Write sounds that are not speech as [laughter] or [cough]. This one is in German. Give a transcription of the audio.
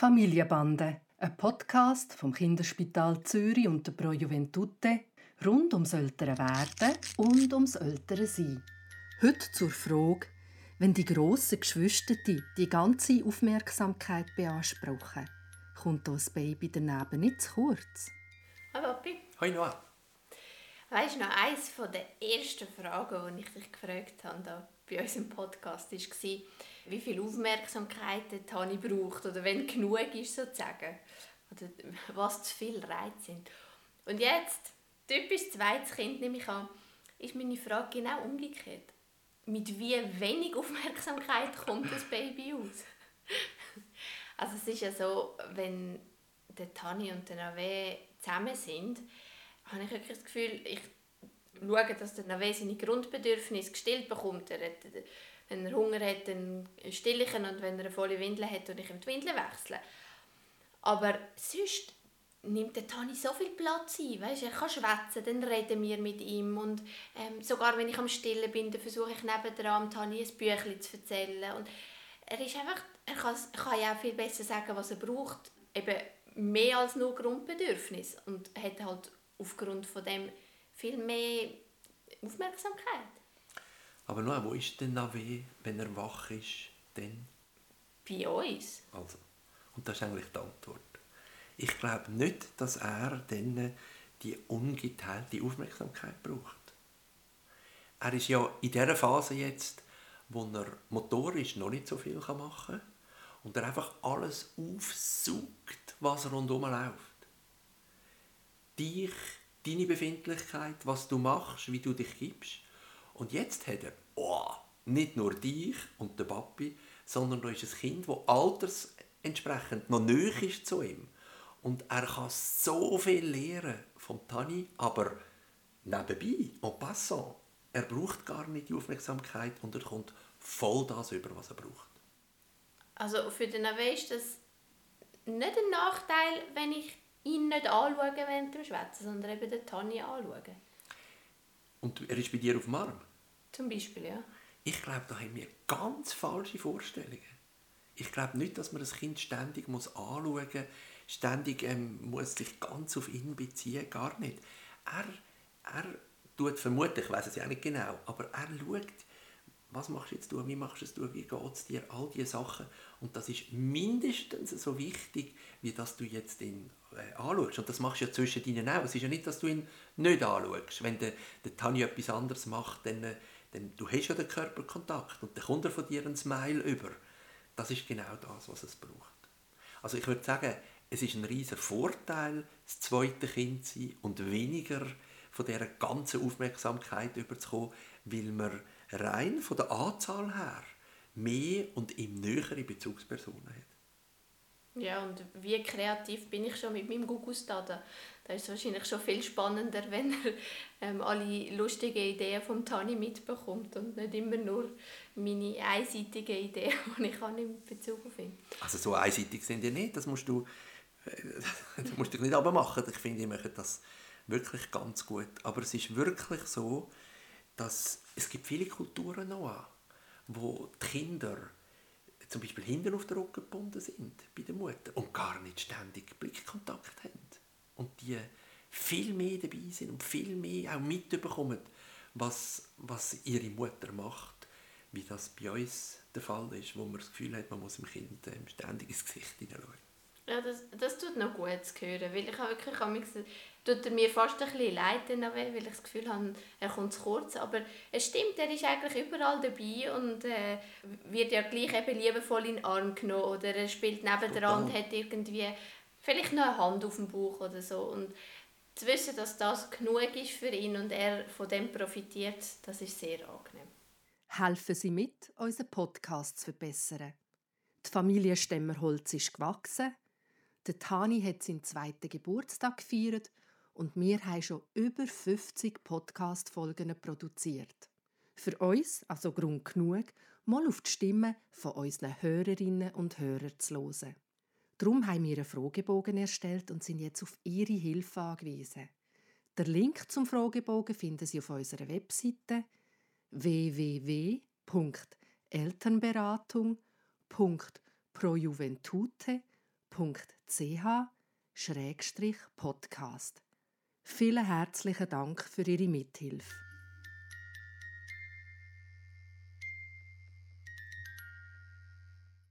Familienbande, ein Podcast vom Kinderspital Zürich und der Pro Juventute rund ums ältere Werden und ums ältere Sein. Heute zur Frage, wenn die grossen Geschwister die ganze Aufmerksamkeit beanspruchen, kommt das Baby daneben nicht zu kurz? Hallo Papi. Hoi Noah. Weißt du noch, eines der ersten Fragen, die ich dich gefragt habe da bei unserem Podcast, war, wie viel Aufmerksamkeit Tani braucht oder wenn genug ist sozusagen. Oder was zu viel Reize sind. Und jetzt, typisch zweites Kind nehme ich an, ist meine Frage genau umgekehrt. Mit wie wenig Aufmerksamkeit kommt das Baby aus? [laughs] also es ist ja so, wenn der Tani und der Nave zusammen sind, habe ich wirklich das Gefühl, ich schaue, dass der Nave seine Grundbedürfnisse gestillt bekommt. Er hat, wenn er Hunger hat, dann stille ich ihn und wenn er eine volle Windel hat, und ich ihm die Windel wechseln. Aber sonst nimmt der Tani so viel Platz ein. Weißt, er kann schwätzen, dann reden wir mit ihm. Und ähm, sogar wenn ich am Stillen bin, dann versuche ich nebenan Tani ein Büchlein zu erzählen. Und er ist einfach, er kann, kann ja auch viel besser sagen, was er braucht. Eben mehr als nur Grundbedürfnis. Und hat halt aufgrund von dem viel mehr Aufmerksamkeit. Aber nur, wo ist denn Nave, wenn er wach ist, denn? Bei uns. Also, und das ist eigentlich die Antwort. Ich glaube nicht, dass er dann die ungeteilte Aufmerksamkeit braucht. Er ist ja in dieser Phase jetzt, wo er motorisch noch nicht so viel machen kann und er einfach alles aufsaugt, was rundherum läuft. Dich, deine Befindlichkeit, was du machst, wie du dich gibst. Und jetzt hat er oh, nicht nur dich und den Papi, sondern da ist ein Kind, das altersentsprechend noch nöch ist zu ihm. Und er kann so viel lernen von Tani, aber nebenbei, en passant, er braucht gar nicht die Aufmerksamkeit und er kommt voll das über, was er braucht. Also für den Nave ist das nicht ein Nachteil, wenn ich ihn nicht anschaue während dem Schwätzen, sondern eben den Tani anschaue. Und er ist bei dir auf dem Arm? Zum Beispiel, ja. Ich glaube, da haben wir ganz falsche Vorstellungen. Ich glaube nicht, dass man das Kind ständig muss anschauen muss, ständig ähm, muss sich ganz auf ihn beziehen, gar nicht. Er, er tut vermutlich, ich weiß es ja nicht genau, aber er schaut, was machst du jetzt wie machst du es wie geht es dir, all diese Sachen. Und das ist mindestens so wichtig, wie dass du jetzt ihn äh, anschaust. Und das machst du ja zwischen ihnen auch. Es ist ja nicht, dass du ihn nicht anschaust. Wenn der, der Tanja etwas anderes macht, dann, äh, dann du hast ja den Körperkontakt und dann kommt er von dir ein Smile über. Das ist genau das, was es braucht. Also ich würde sagen, es ist ein riesiger Vorteil, das zweite Kind zu sein und weniger von dieser ganzen Aufmerksamkeit überzukommen, weil man rein von der Anzahl her mehr und im nähere Bezugspersonen hat. Ja, und wie kreativ bin ich schon mit meinem Gugustaden? Da ist es wahrscheinlich schon viel spannender, [laughs] wenn er ähm, alle lustigen Ideen vom Tani mitbekommt und nicht immer nur meine einseitigen Ideen, [laughs] die ich an in Bezug auf ihn. Also so einseitig sind die nicht, das musst du, äh, [laughs] du musst dich nicht machen. Ich finde, ich mache das wirklich ganz gut. Aber es ist wirklich so, dass es gibt viele Kulturen noch, wo die Kinder zum Beispiel hinten auf der Rücken gebunden sind bei der Mutter und gar nicht ständig Blickkontakt haben. Und die viel mehr dabei sind und viel mehr auch mitbekommen, was, was ihre Mutter macht, wie das bei uns der Fall ist, wo man das Gefühl hat, man muss dem Kind ähm, ständig ins Gesicht hineinschauen. Ja, das, das tut noch gut zu hören, weil ich habe wirklich tut er mir fast ein bisschen leid, weil ich das Gefühl habe, er kommt zu kurz. Aber es stimmt, er ist eigentlich überall dabei und äh, wird ja gleich eben liebevoll in den Arm genommen oder er spielt nebendran und hat irgendwie vielleicht noch eine Hand auf dem Bauch oder so. Und zu wissen, dass das genug ist für ihn und er von dem profitiert, das ist sehr angenehm. Helfen Sie mit, unseren Podcast zu verbessern. Die Familie Stemmerholz ist gewachsen. Der Tani hat seinen zweiten Geburtstag gefeiert und wir haben schon über 50 Podcast-Folgen produziert. Für uns also Grund genug, mal auf die Stimme von unseren Hörerinnen und Hörern zu hören. Darum haben wir einen Fragebogen erstellt und sind jetzt auf Ihre Hilfe angewiesen. Der Link zum Fragebogen finden Sie auf unserer Webseite www.elternberatung.projuventute.ch podcast Vielen herzlichen Dank für Ihre Mithilfe.